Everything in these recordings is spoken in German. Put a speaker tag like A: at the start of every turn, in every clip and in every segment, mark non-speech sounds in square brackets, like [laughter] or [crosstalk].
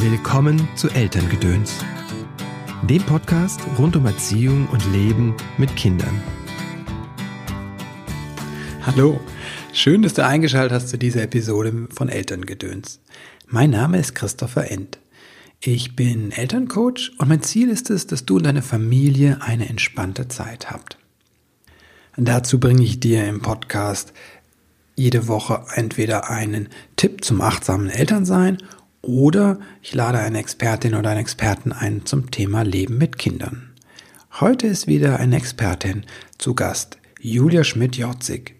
A: Willkommen zu Elterngedöns, dem Podcast rund um Erziehung und Leben mit Kindern.
B: Hallo, schön, dass du eingeschaltet hast zu dieser Episode von Elterngedöns. Mein Name ist Christopher End. Ich bin Elterncoach und mein Ziel ist es, dass du und deine Familie eine entspannte Zeit habt. Dazu bringe ich dir im Podcast jede Woche entweder einen Tipp zum achtsamen Elternsein oder ich lade eine Expertin oder einen Experten ein zum Thema Leben mit Kindern. Heute ist wieder eine Expertin zu Gast, Julia Schmidt-Jorzig.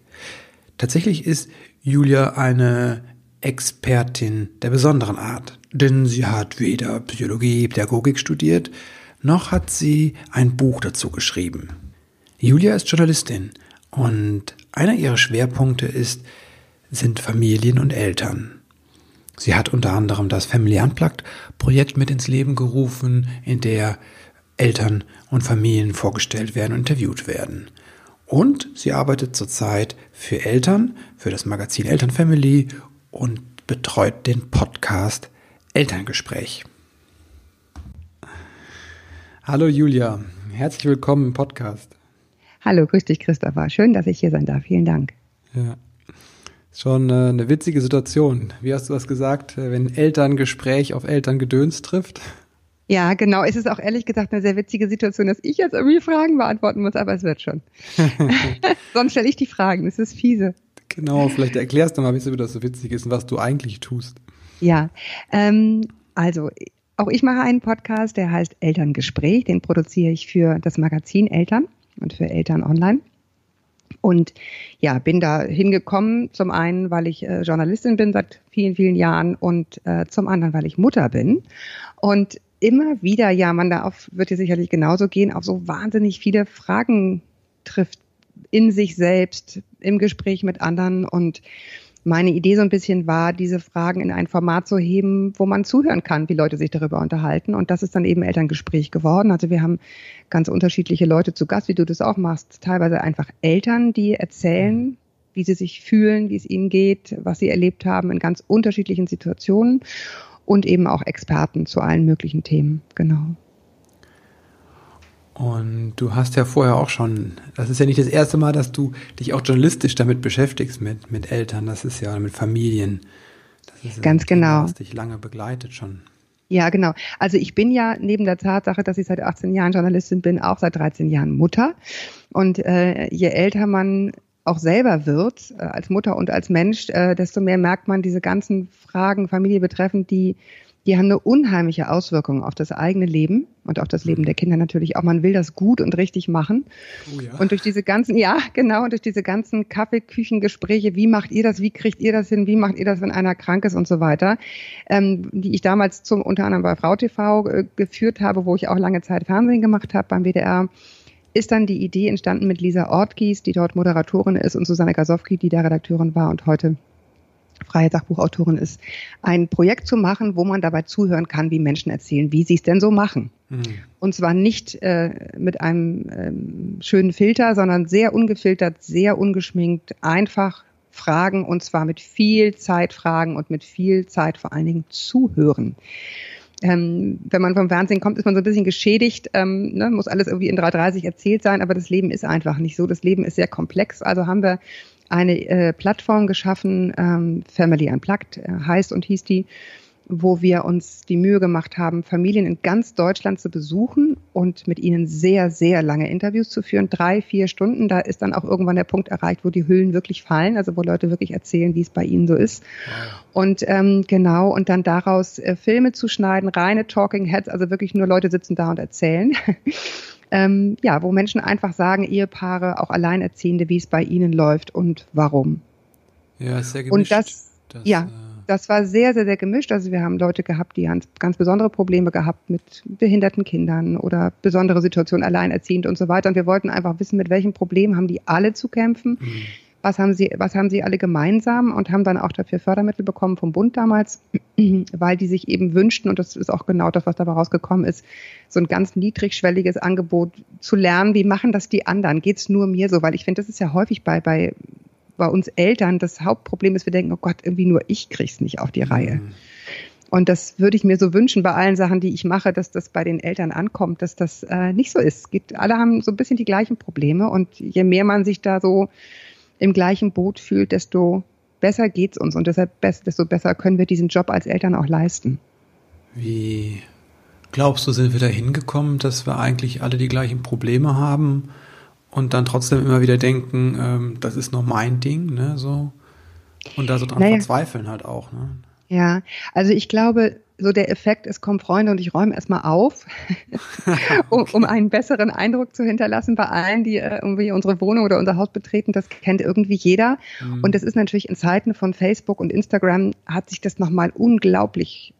B: Tatsächlich ist Julia eine Expertin der besonderen Art, denn sie hat weder Psychologie, Pädagogik studiert, noch hat sie ein Buch dazu geschrieben. Julia ist Journalistin und einer ihrer Schwerpunkte ist, sind Familien und Eltern. Sie hat unter anderem das Family Unplugged Projekt mit ins Leben gerufen, in der Eltern und Familien vorgestellt werden und interviewt werden. Und sie arbeitet zurzeit für Eltern, für das Magazin Elternfamily und betreut den Podcast Elterngespräch. Hallo Julia, herzlich willkommen im Podcast.
C: Hallo, grüß dich Christopher. Schön, dass ich hier sein darf. Vielen Dank.
B: Ja. Schon äh, eine witzige Situation. Wie hast du das gesagt, äh, wenn Elterngespräch auf Elterngedöns trifft?
C: Ja, genau. Es ist auch ehrlich gesagt eine sehr witzige Situation, dass ich jetzt irgendwie Fragen beantworten muss, aber es wird schon. [laughs] [laughs] Sonst stelle ich die Fragen. Das ist fiese.
B: Genau, vielleicht erklärst du mal, wieso das so witzig ist und was du eigentlich tust.
C: Ja, ähm, also auch ich mache einen Podcast, der heißt Elterngespräch. Den produziere ich für das Magazin Eltern und für Eltern Online. Und ja, bin da hingekommen, zum einen, weil ich äh, Journalistin bin seit vielen, vielen Jahren und äh, zum anderen, weil ich Mutter bin. Und immer wieder, ja, man da auf, wird dir sicherlich genauso gehen, auf so wahnsinnig viele Fragen trifft in sich selbst, im Gespräch mit anderen und meine Idee so ein bisschen war, diese Fragen in ein Format zu heben, wo man zuhören kann, wie Leute sich darüber unterhalten. Und das ist dann eben Elterngespräch geworden. Also wir haben ganz unterschiedliche Leute zu Gast, wie du das auch machst. Teilweise einfach Eltern, die erzählen, wie sie sich fühlen, wie es ihnen geht, was sie erlebt haben in ganz unterschiedlichen Situationen. Und eben auch Experten zu allen möglichen Themen. Genau.
B: Und du hast ja vorher auch schon, das ist ja nicht das erste Mal, dass du dich auch journalistisch damit beschäftigst, mit, mit Eltern, das ist ja mit Familien.
C: Das ist Ganz genau.
B: Das dich lange begleitet schon.
C: Ja, genau. Also ich bin ja neben der Tatsache, dass ich seit 18 Jahren Journalistin bin, auch seit 13 Jahren Mutter. Und äh, je älter man auch selber wird, äh, als Mutter und als Mensch, äh, desto mehr merkt man diese ganzen Fragen Familie betreffend, die die haben eine unheimliche Auswirkung auf das eigene Leben und auf das Leben der Kinder natürlich auch. Man will das gut und richtig machen. Oh ja. Und durch diese ganzen, ja, genau, durch diese ganzen Kaffeeküchengespräche, wie macht ihr das, wie kriegt ihr das hin, wie macht ihr das, wenn einer krank ist und so weiter, ähm, die ich damals zum, unter anderem bei Frau TV äh, geführt habe, wo ich auch lange Zeit Fernsehen gemacht habe beim WDR ist dann die Idee entstanden mit Lisa Ortgies, die dort Moderatorin ist, und Susanne Gasowski, die da Redakteurin war und heute freie Sachbuchautorin ist, ein Projekt zu machen, wo man dabei zuhören kann, wie Menschen erzählen, wie sie es denn so machen. Mhm. Und zwar nicht äh, mit einem ähm, schönen Filter, sondern sehr ungefiltert, sehr ungeschminkt, einfach fragen und zwar mit viel Zeit fragen und mit viel Zeit vor allen Dingen zuhören. Ähm, wenn man vom Fernsehen kommt, ist man so ein bisschen geschädigt, ähm, ne, muss alles irgendwie in 3.30 erzählt sein, aber das Leben ist einfach nicht so. Das Leben ist sehr komplex. Also haben wir eine äh, Plattform geschaffen, ähm, Family Unplugged äh, heißt und hieß die, wo wir uns die Mühe gemacht haben, Familien in ganz Deutschland zu besuchen und mit ihnen sehr, sehr lange Interviews zu führen. Drei, vier Stunden. Da ist dann auch irgendwann der Punkt erreicht, wo die Hüllen wirklich fallen, also wo Leute wirklich erzählen, wie es bei ihnen so ist. Und ähm, genau, und dann daraus äh, Filme zu schneiden, reine Talking Heads, also wirklich nur Leute sitzen da und erzählen. [laughs] ähm, ja, wo Menschen einfach sagen, Ehepaare, auch Alleinerziehende, wie es bei ihnen läuft und warum.
B: Ja, sehr gemischt.
C: Und das, das ja, äh das war sehr, sehr, sehr gemischt. Also wir haben Leute gehabt, die ganz, ganz besondere Probleme gehabt mit behinderten Kindern oder besondere Situationen alleinerziehend und so weiter. Und wir wollten einfach wissen, mit welchen Problemen haben die alle zu kämpfen. Mhm. Was haben sie, was haben sie alle gemeinsam und haben dann auch dafür Fördermittel bekommen vom Bund damals, [clears throat] weil die sich eben wünschten, und das ist auch genau das, was dabei rausgekommen ist, so ein ganz niedrigschwelliges Angebot zu lernen, wie machen das die anderen? Geht's nur mir so? Weil ich finde, das ist ja häufig bei, bei bei uns Eltern das Hauptproblem ist, wir denken, oh Gott, irgendwie nur ich krieg's nicht auf die Reihe. Mhm. Und das würde ich mir so wünschen bei allen Sachen, die ich mache, dass das bei den Eltern ankommt, dass das äh, nicht so ist. Geht, alle haben so ein bisschen die gleichen Probleme und je mehr man sich da so im gleichen Boot fühlt, desto besser geht's uns und deshalb desto besser können wir diesen Job als Eltern auch leisten.
B: Wie glaubst du, sind wir da hingekommen, dass wir eigentlich alle die gleichen Probleme haben und dann trotzdem immer wieder denken, ähm, das ist noch mein Ding, ne, so und da so dran naja. verzweifeln halt auch, ne?
C: Ja, also ich glaube, so der Effekt, es kommen Freunde und ich räume erstmal auf, [laughs] um, um einen besseren Eindruck zu hinterlassen bei allen, die äh, irgendwie unsere Wohnung oder unser Haus betreten. Das kennt irgendwie jeder. Mhm. Und das ist natürlich in Zeiten von Facebook und Instagram hat sich das nochmal unglaublich,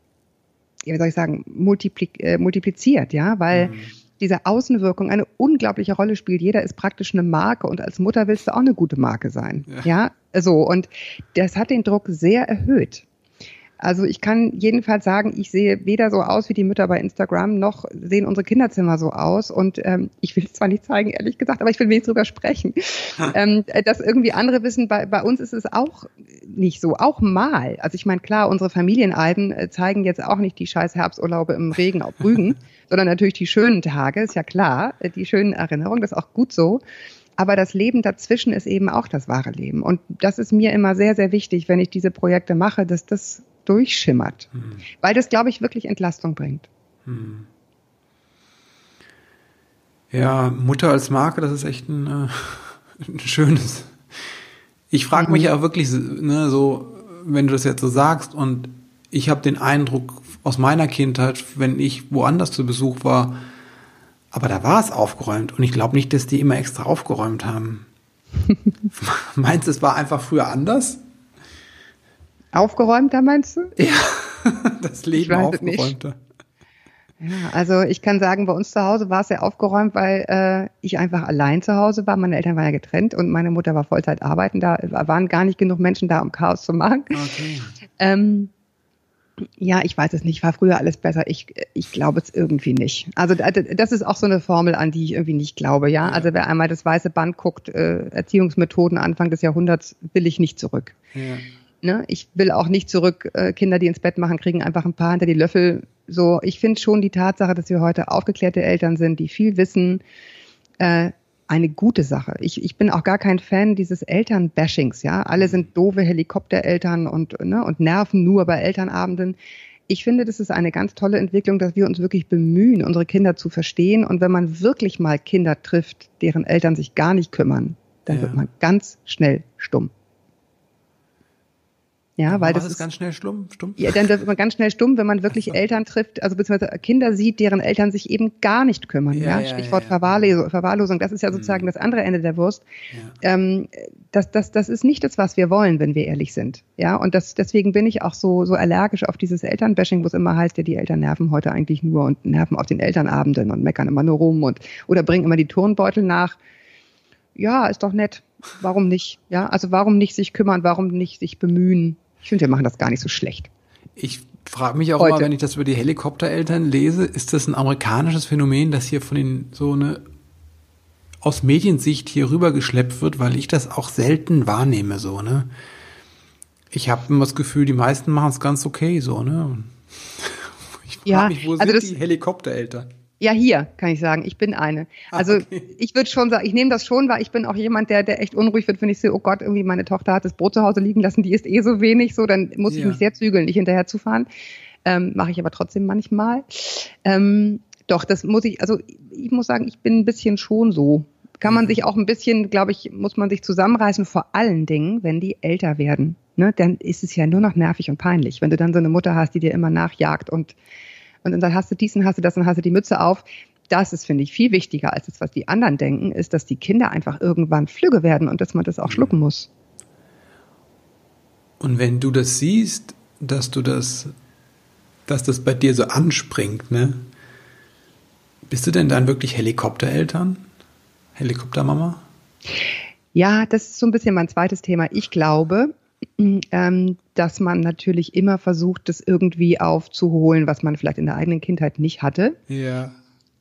C: wie soll ich sagen, multipli äh, multipliziert, ja, weil mhm. diese Außenwirkung eine unglaubliche Rolle spielt. Jeder ist praktisch eine Marke und als Mutter willst du auch eine gute Marke sein. Ja, ja? so. Und das hat den Druck sehr erhöht. Also ich kann jedenfalls sagen, ich sehe weder so aus wie die Mütter bei Instagram, noch sehen unsere Kinderzimmer so aus. Und ähm, ich will es zwar nicht zeigen, ehrlich gesagt, aber ich will wenigstens drüber sprechen. ähm, dass irgendwie andere wissen, bei, bei uns ist es auch nicht so, auch mal. Also ich meine, klar, unsere Familienalben äh, zeigen jetzt auch nicht die scheiß Herbsturlaube im Regen auf Rügen, [laughs] sondern natürlich die schönen Tage, ist ja klar, äh, die schönen Erinnerungen, das ist auch gut so. Aber das Leben dazwischen ist eben auch das wahre Leben. Und das ist mir immer sehr, sehr wichtig, wenn ich diese Projekte mache, dass das durchschimmert. Hm. Weil das, glaube ich, wirklich Entlastung bringt. Hm.
B: Ja, Mutter als Marke, das ist echt ein, äh, [laughs] ein schönes. Ich frage mich mhm. ja wirklich, ne, so, wenn du das jetzt so sagst und ich habe den Eindruck aus meiner Kindheit, wenn ich woanders zu Besuch war, aber da war es aufgeräumt und ich glaube nicht, dass die immer extra aufgeräumt haben. [laughs] Meinst du, es war einfach früher anders?
C: Aufgeräumter meinst du?
B: Ja, [laughs] das Leben aufgeräumter.
C: Ja, also ich kann sagen, bei uns zu Hause war es sehr aufgeräumt, weil äh, ich einfach allein zu Hause war. Meine Eltern waren ja getrennt und meine Mutter war Vollzeit arbeiten. Da waren gar nicht genug Menschen da, um Chaos zu machen. Okay. Ähm, ja, ich weiß es nicht. War früher alles besser? Ich, ich glaube es irgendwie nicht. Also das ist auch so eine Formel, an die ich irgendwie nicht glaube. Ja, ja. also wer einmal das weiße Band guckt, äh, Erziehungsmethoden Anfang des Jahrhunderts, will ich nicht zurück. Ja. Ne? Ich will auch nicht zurück, äh, Kinder, die ins Bett machen, kriegen einfach ein paar hinter die Löffel. So, ich finde schon die Tatsache, dass wir heute aufgeklärte Eltern sind, die viel wissen, äh, eine gute Sache. Ich, ich bin auch gar kein Fan dieses Elternbashings, ja. Alle sind doofe Helikoptereltern und, ne, und nerven nur bei Elternabenden. Ich finde, das ist eine ganz tolle Entwicklung, dass wir uns wirklich bemühen, unsere Kinder zu verstehen. Und wenn man wirklich mal Kinder trifft, deren Eltern sich gar nicht kümmern, dann ja. wird man ganz schnell stumm. Ja, weil das ist
B: ganz schnell stumm, stumm.
C: Ja, dann wird man ganz schnell stumm, wenn man wirklich. [laughs] Eltern trifft, also beziehungsweise Kinder sieht, deren Eltern sich eben gar nicht kümmern. Ja, ja? Stichwort ja, Verwahrlosung, Verwahrlosung, das ist ja sozusagen mhm. das andere Ende der Wurst. Ähm, das, das, das ist nicht das, was wir wollen, wenn wir ehrlich sind. Ja, und das, deswegen bin ich auch so, so allergisch auf dieses Elternbashing, wo es immer heißt, ja, die Eltern nerven heute eigentlich nur und nerven auf den Elternabenden und meckern immer nur rum und oder bringen immer die Turnbeutel nach. Ja, ist doch nett. Warum nicht? Ja, also warum nicht sich kümmern? Warum nicht sich bemühen? Ich finde, wir machen das gar nicht so schlecht.
B: Ich frage mich auch Heute. immer, wenn ich das über die Helikoptereltern lese, ist das ein amerikanisches Phänomen, das hier von den so eine aus Mediensicht hier rübergeschleppt wird, weil ich das auch selten wahrnehme, so, ne? Ich habe immer das Gefühl, die meisten machen es ganz okay, so, ne? [laughs] Ich frage ja, mich, wo also sind die Helikoptereltern?
C: Ja, hier kann ich sagen, ich bin eine. Ah, also okay. ich würde schon sagen, ich nehme das schon, weil ich bin auch jemand, der, der echt unruhig wird, wenn ich sehe, oh Gott, irgendwie meine Tochter hat das Brot zu Hause liegen lassen, die ist eh so wenig, so, dann muss ja. ich mich sehr zügeln, nicht hinterher zu fahren. Ähm, Mache ich aber trotzdem manchmal. Ähm, doch, das muss ich, also ich muss sagen, ich bin ein bisschen schon so. Kann man sich auch ein bisschen, glaube ich, muss man sich zusammenreißen, vor allen Dingen, wenn die älter werden. Ne? Dann ist es ja nur noch nervig und peinlich, wenn du dann so eine Mutter hast, die dir immer nachjagt und und dann hast du diesen, hast du das, dann hast du die Mütze auf. Das ist, finde ich, viel wichtiger als das, was die anderen denken, ist, dass die Kinder einfach irgendwann flügge werden und dass man das auch schlucken muss.
B: Und wenn du das siehst, dass du das, dass das bei dir so anspringt, ne? Bist du denn dann wirklich Helikoptereltern? Helikoptermama?
C: Ja, das ist so ein bisschen mein zweites Thema. Ich glaube, ähm, dass man natürlich immer versucht, das irgendwie aufzuholen, was man vielleicht in der eigenen Kindheit nicht hatte.
B: Ja.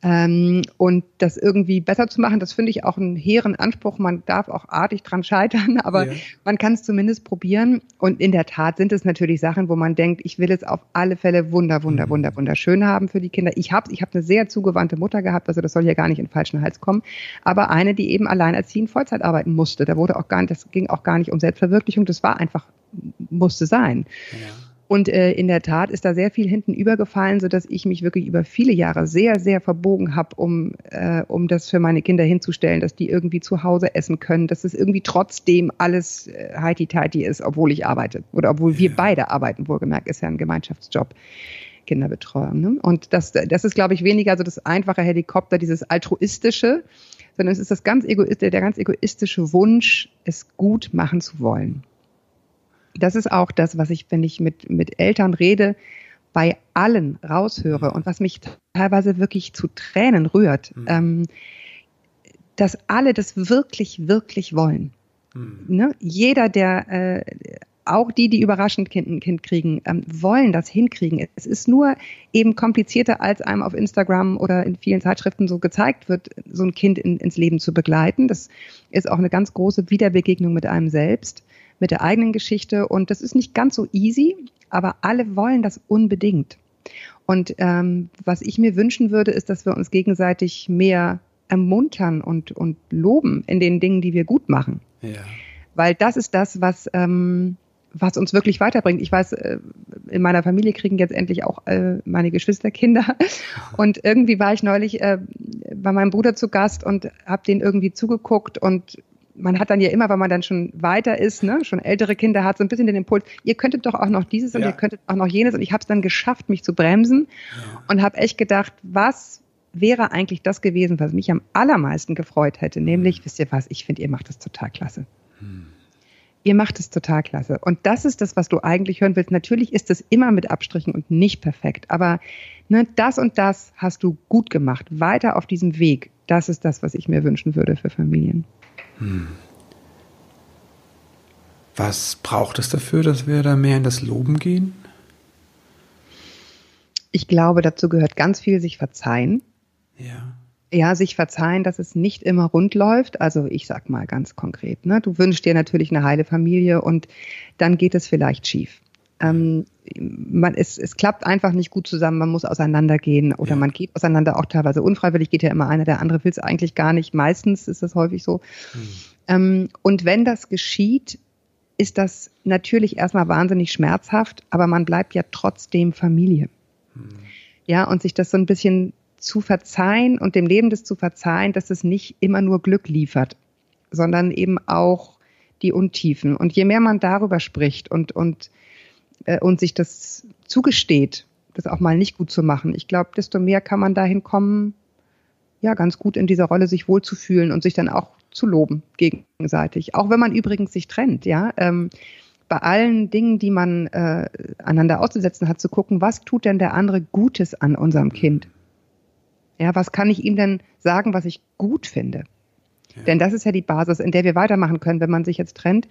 C: Ähm, und das irgendwie besser zu machen, das finde ich auch einen hehren Anspruch. Man darf auch artig dran scheitern, [laughs] aber ja. man kann es zumindest probieren. Und in der Tat sind es natürlich Sachen, wo man denkt, ich will es auf alle Fälle wunder, wunder, mhm. wunder, wunderschön haben für die Kinder. Ich habe ich hab eine sehr zugewandte Mutter gehabt, also das soll ja gar nicht in den falschen Hals kommen. Aber eine, die eben alleinerziehend Vollzeit arbeiten musste. Da wurde auch gar nicht, das ging auch gar nicht um Selbstverwirklichung. Das war einfach, musste sein. Ja. Und äh, in der Tat ist da sehr viel hinten übergefallen, so dass ich mich wirklich über viele Jahre sehr, sehr verbogen habe, um, äh, um das für meine Kinder hinzustellen, dass die irgendwie zu Hause essen können, dass es irgendwie trotzdem alles äh, heiti-teiti ist, obwohl ich arbeite oder obwohl wir beide arbeiten, wohlgemerkt, ist ja ein Gemeinschaftsjob. Kinderbetreuung. Ne? Und das, das ist, glaube ich, weniger so das einfache Helikopter, dieses altruistische, sondern es ist das ganz egoist, der ganz egoistische Wunsch, es gut machen zu wollen das ist auch das, was ich, wenn ich mit, mit Eltern rede, bei allen raushöre und was mich teilweise wirklich zu Tränen rührt, mhm. ähm, dass alle das wirklich, wirklich wollen. Mhm. Ne? Jeder, der, äh, auch die, die überraschend kind, ein Kind kriegen, ähm, wollen das hinkriegen. Es ist nur eben komplizierter, als einem auf Instagram oder in vielen Zeitschriften so gezeigt wird, so ein Kind in, ins Leben zu begleiten. Das ist auch eine ganz große Wiederbegegnung mit einem selbst mit der eigenen Geschichte. Und das ist nicht ganz so easy, aber alle wollen das unbedingt. Und ähm, was ich mir wünschen würde, ist, dass wir uns gegenseitig mehr ermuntern und, und loben in den Dingen, die wir gut machen. Ja. Weil das ist das, was, ähm, was uns wirklich weiterbringt. Ich weiß, äh, in meiner Familie kriegen jetzt endlich auch äh, meine Geschwister Kinder. Und irgendwie war ich neulich äh, bei meinem Bruder zu Gast und habe den irgendwie zugeguckt und man hat dann ja immer, weil man dann schon weiter ist, ne, schon ältere Kinder hat, so ein bisschen den Impuls, ihr könntet doch auch noch dieses und ja. ihr könntet auch noch jenes. Und ich habe es dann geschafft, mich zu bremsen ja. und habe echt gedacht, was wäre eigentlich das gewesen, was mich am allermeisten gefreut hätte, nämlich, mhm. wisst ihr was, ich finde, ihr macht das total klasse. Hm. Ihr macht es total klasse. Und das ist das, was du eigentlich hören willst. Natürlich ist es immer mit Abstrichen und nicht perfekt, aber ne, das und das hast du gut gemacht. Weiter auf diesem Weg. Das ist das, was ich mir wünschen würde für Familien. Hm.
B: Was braucht es dafür, dass wir da mehr in das Loben gehen?
C: Ich glaube, dazu gehört ganz viel sich verzeihen.
B: Ja.
C: Ja, sich verzeihen, dass es nicht immer rund läuft. Also ich sag mal ganz konkret, ne? Du wünschst dir natürlich eine heile Familie und dann geht es vielleicht schief. Ähm, man, es, es klappt einfach nicht gut zusammen, man muss auseinandergehen oder ja. man geht auseinander auch teilweise unfreiwillig, geht ja immer einer, der andere will es eigentlich gar nicht. Meistens ist das häufig so. Hm. Ähm, und wenn das geschieht, ist das natürlich erstmal wahnsinnig schmerzhaft, aber man bleibt ja trotzdem Familie. Hm. Ja, und sich das so ein bisschen zu verzeihen und dem Leben das zu verzeihen, dass es nicht immer nur Glück liefert, sondern eben auch die Untiefen. Und je mehr man darüber spricht und, und äh, und sich das zugesteht, das auch mal nicht gut zu machen, ich glaube, desto mehr kann man dahin kommen, ja, ganz gut in dieser Rolle sich wohlzufühlen und sich dann auch zu loben gegenseitig. Auch wenn man übrigens sich trennt, ja. Ähm, bei allen Dingen, die man äh, einander auszusetzen hat, zu gucken, was tut denn der andere Gutes an unserem Kind? Ja, was kann ich ihm denn sagen, was ich gut finde? Ja. Denn das ist ja die Basis, in der wir weitermachen können, wenn man sich jetzt trennt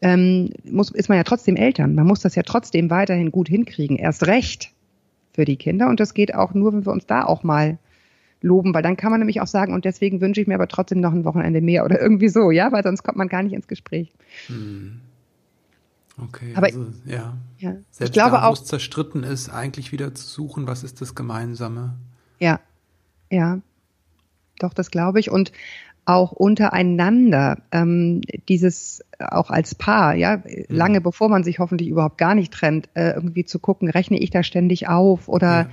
C: ähm, muss, ist man ja trotzdem Eltern. Man muss das ja trotzdem weiterhin gut hinkriegen. Erst recht für die Kinder. Und das geht auch nur, wenn wir uns da auch mal loben, weil dann kann man nämlich auch sagen, und deswegen wünsche ich mir aber trotzdem noch ein Wochenende mehr oder irgendwie so, ja, weil sonst kommt man gar nicht ins Gespräch. Hm.
B: Okay, aber also, ja. ja. Selbst ich glaube da, wo auch, es zerstritten ist, eigentlich wieder zu suchen, was ist das Gemeinsame?
C: Ja, ja. Doch, das glaube ich. Und auch untereinander ähm, dieses auch als Paar, ja, lange mhm. bevor man sich hoffentlich überhaupt gar nicht trennt, äh, irgendwie zu gucken, rechne ich da ständig auf oder ja.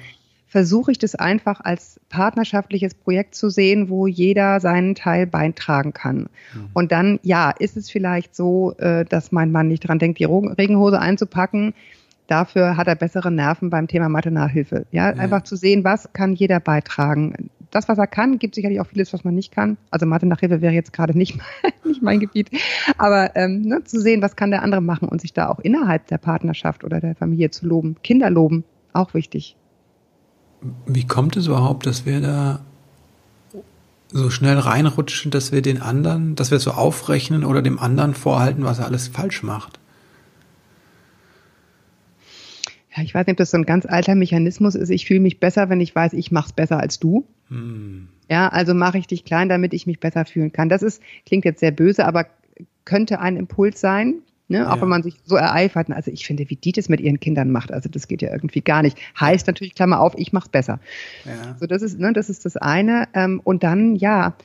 C: versuche ich das einfach als partnerschaftliches Projekt zu sehen, wo jeder seinen Teil beitragen kann. Mhm. Und dann, ja, ist es vielleicht so, äh, dass mein Mann nicht dran denkt, die Regenhose einzupacken. Dafür hat er bessere Nerven beim Thema Mathe-Nachhilfe. Ja, einfach zu sehen, was kann jeder beitragen das, was er kann, gibt sicherlich auch vieles, was man nicht kann. Also Mathe nachhilfe wäre jetzt gerade nicht, [laughs] nicht mein Gebiet. Aber ähm, ne, zu sehen, was kann der andere machen und sich da auch innerhalb der Partnerschaft oder der Familie zu loben. Kinder loben, auch wichtig.
B: Wie kommt es überhaupt, dass wir da so schnell reinrutschen, dass wir den anderen, dass wir so aufrechnen oder dem anderen vorhalten, was er alles falsch macht?
C: Ja, ich weiß nicht, ob das so ein ganz alter Mechanismus ist. Ich fühle mich besser, wenn ich weiß, ich mache es besser als du. Hm. Ja, also mache ich dich klein, damit ich mich besser fühlen kann. Das ist, klingt jetzt sehr böse, aber könnte ein Impuls sein. Ne? Auch ja. wenn man sich so ereifert. Also ich finde, wie die das mit ihren Kindern macht, also das geht ja irgendwie gar nicht. Heißt natürlich, Klammer auf, ich mach's besser. Ja. So, das ist, ne, das ist das eine. Ähm, und dann, ja,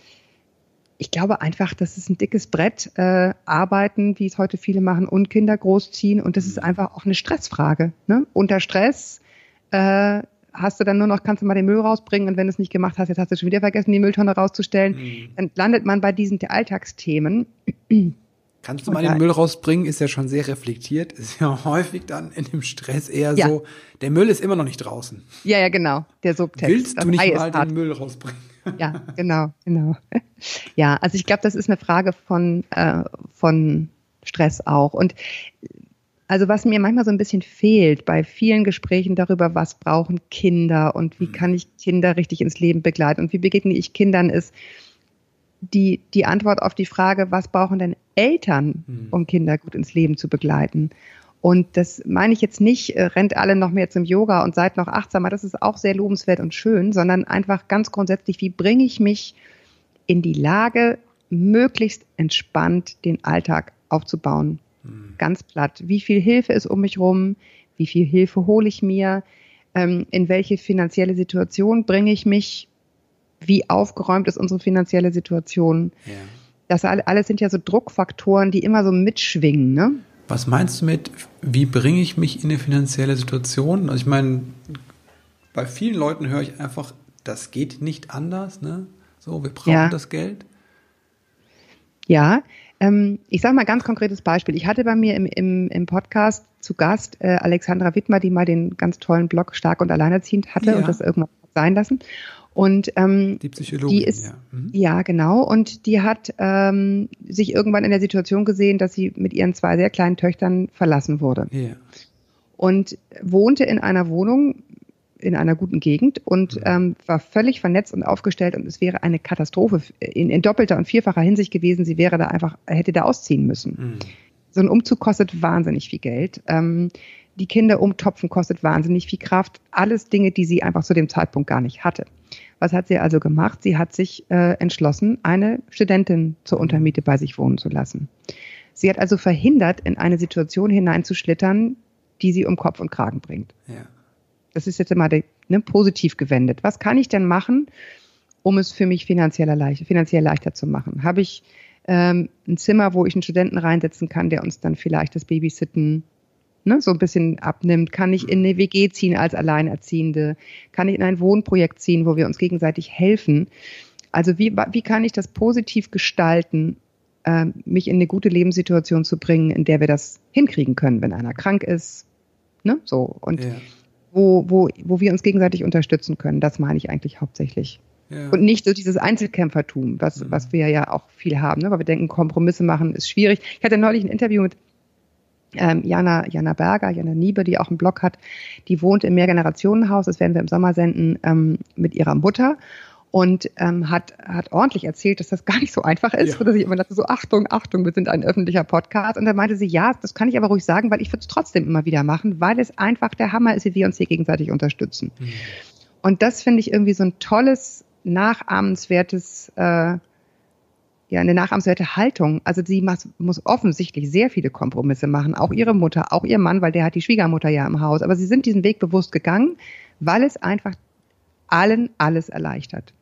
C: ich glaube einfach, das ist ein dickes Brett, äh, arbeiten, wie es heute viele machen, und Kinder großziehen. Und das ist mhm. einfach auch eine Stressfrage. Ne? Unter Stress äh, hast du dann nur noch, kannst du mal den Müll rausbringen und wenn du es nicht gemacht hast, jetzt hast du schon wieder vergessen, die Mülltonne rauszustellen, mhm. dann landet man bei diesen Alltagsthemen.
B: Kannst du mal den Müll rausbringen? Ist ja schon sehr reflektiert. Ist ja [laughs] häufig dann in dem Stress eher ja. so, der Müll ist immer noch nicht draußen.
C: Ja, ja, genau. Der Subtext.
B: Willst du nicht mal den Müll rausbringen?
C: Ja, genau, genau. Ja, also ich glaube, das ist eine Frage von, äh, von Stress auch. Und also was mir manchmal so ein bisschen fehlt bei vielen Gesprächen darüber, was brauchen Kinder und wie mhm. kann ich Kinder richtig ins Leben begleiten und wie begegne ich Kindern, ist, die, die Antwort auf die Frage, was brauchen denn Eltern, hm. um Kinder gut ins Leben zu begleiten? Und das meine ich jetzt nicht, äh, rennt alle noch mehr zum Yoga und seid noch achtsamer, das ist auch sehr lobenswert und schön, sondern einfach ganz grundsätzlich, wie bringe ich mich in die Lage, möglichst entspannt den Alltag aufzubauen? Hm. Ganz platt. Wie viel Hilfe ist um mich rum? Wie viel Hilfe hole ich mir? Ähm, in welche finanzielle Situation bringe ich mich? wie aufgeräumt ist unsere finanzielle Situation. Ja. Das alles sind ja so Druckfaktoren, die immer so mitschwingen. Ne?
B: Was meinst du mit, wie bringe ich mich in eine finanzielle Situation? Also ich meine, bei vielen Leuten höre ich einfach, das geht nicht anders. Ne? So, wir brauchen ja. das Geld.
C: Ja, ähm, ich sage mal ganz konkretes Beispiel. Ich hatte bei mir im, im, im Podcast zu Gast äh, Alexandra Wittmer, die mal den ganz tollen Blog Stark und Alleinerziehend hatte ja. und das irgendwann sein lassen. Und ähm,
B: die Psychologin,
C: die ist, ja. Mhm. ja genau. Und die hat ähm, sich irgendwann in der Situation gesehen, dass sie mit ihren zwei sehr kleinen Töchtern verlassen wurde. Ja. Und wohnte in einer Wohnung in einer guten Gegend und mhm. ähm, war völlig vernetzt und aufgestellt und es wäre eine Katastrophe in, in doppelter und vierfacher Hinsicht gewesen. Sie wäre da einfach, hätte da ausziehen müssen. Mhm. So ein Umzug kostet wahnsinnig viel Geld. Ähm, die Kinder umtopfen kostet wahnsinnig viel Kraft. Alles Dinge, die sie einfach zu dem Zeitpunkt gar nicht hatte. Was hat sie also gemacht? Sie hat sich äh, entschlossen, eine Studentin zur Untermiete bei sich wohnen zu lassen. Sie hat also verhindert, in eine Situation hineinzuschlittern, die sie um Kopf und Kragen bringt. Ja. Das ist jetzt immer ne, positiv gewendet. Was kann ich denn machen, um es für mich finanziell, leicht, finanziell leichter zu machen? Habe ich ähm, ein Zimmer, wo ich einen Studenten reinsetzen kann, der uns dann vielleicht das Babysitten ne, so ein bisschen abnimmt? Kann ich in eine WG ziehen als Alleinerziehende? Kann ich in ein Wohnprojekt ziehen, wo wir uns gegenseitig helfen? Also wie, wie kann ich das positiv gestalten, äh, mich in eine gute Lebenssituation zu bringen, in der wir das hinkriegen können, wenn einer krank ist? Ne? So. Und ja. wo, wo, wo wir uns gegenseitig unterstützen können, das meine ich eigentlich hauptsächlich. Ja. Und nicht so dieses Einzelkämpfertum, was, mhm. was wir ja auch viel haben, ne? weil wir denken, Kompromisse machen ist schwierig. Ich hatte neulich ein Interview mit ähm, Jana, Jana Berger, Jana Niebe, die auch einen Blog hat, die wohnt im Mehrgenerationenhaus, das werden wir im Sommer senden, ähm, mit ihrer Mutter und ähm, hat, hat ordentlich erzählt, dass das [laughs] gar nicht so einfach ist, ja. dass ich immer dachte, so Achtung, Achtung, wir sind ein öffentlicher Podcast. Und dann meinte sie, ja, das kann ich aber ruhig sagen, weil ich würde es trotzdem immer wieder machen, weil es einfach der Hammer ist, wie wir uns hier gegenseitig unterstützen. Mhm. Und das finde ich irgendwie so ein tolles, nachahmenswertes äh, ja eine nachahmenswerte Haltung. Also sie muss offensichtlich sehr viele Kompromisse machen, auch ihre Mutter, auch ihr Mann, weil der hat die Schwiegermutter ja im Haus. Aber sie sind diesen Weg bewusst gegangen, weil es einfach allen alles erleichtert.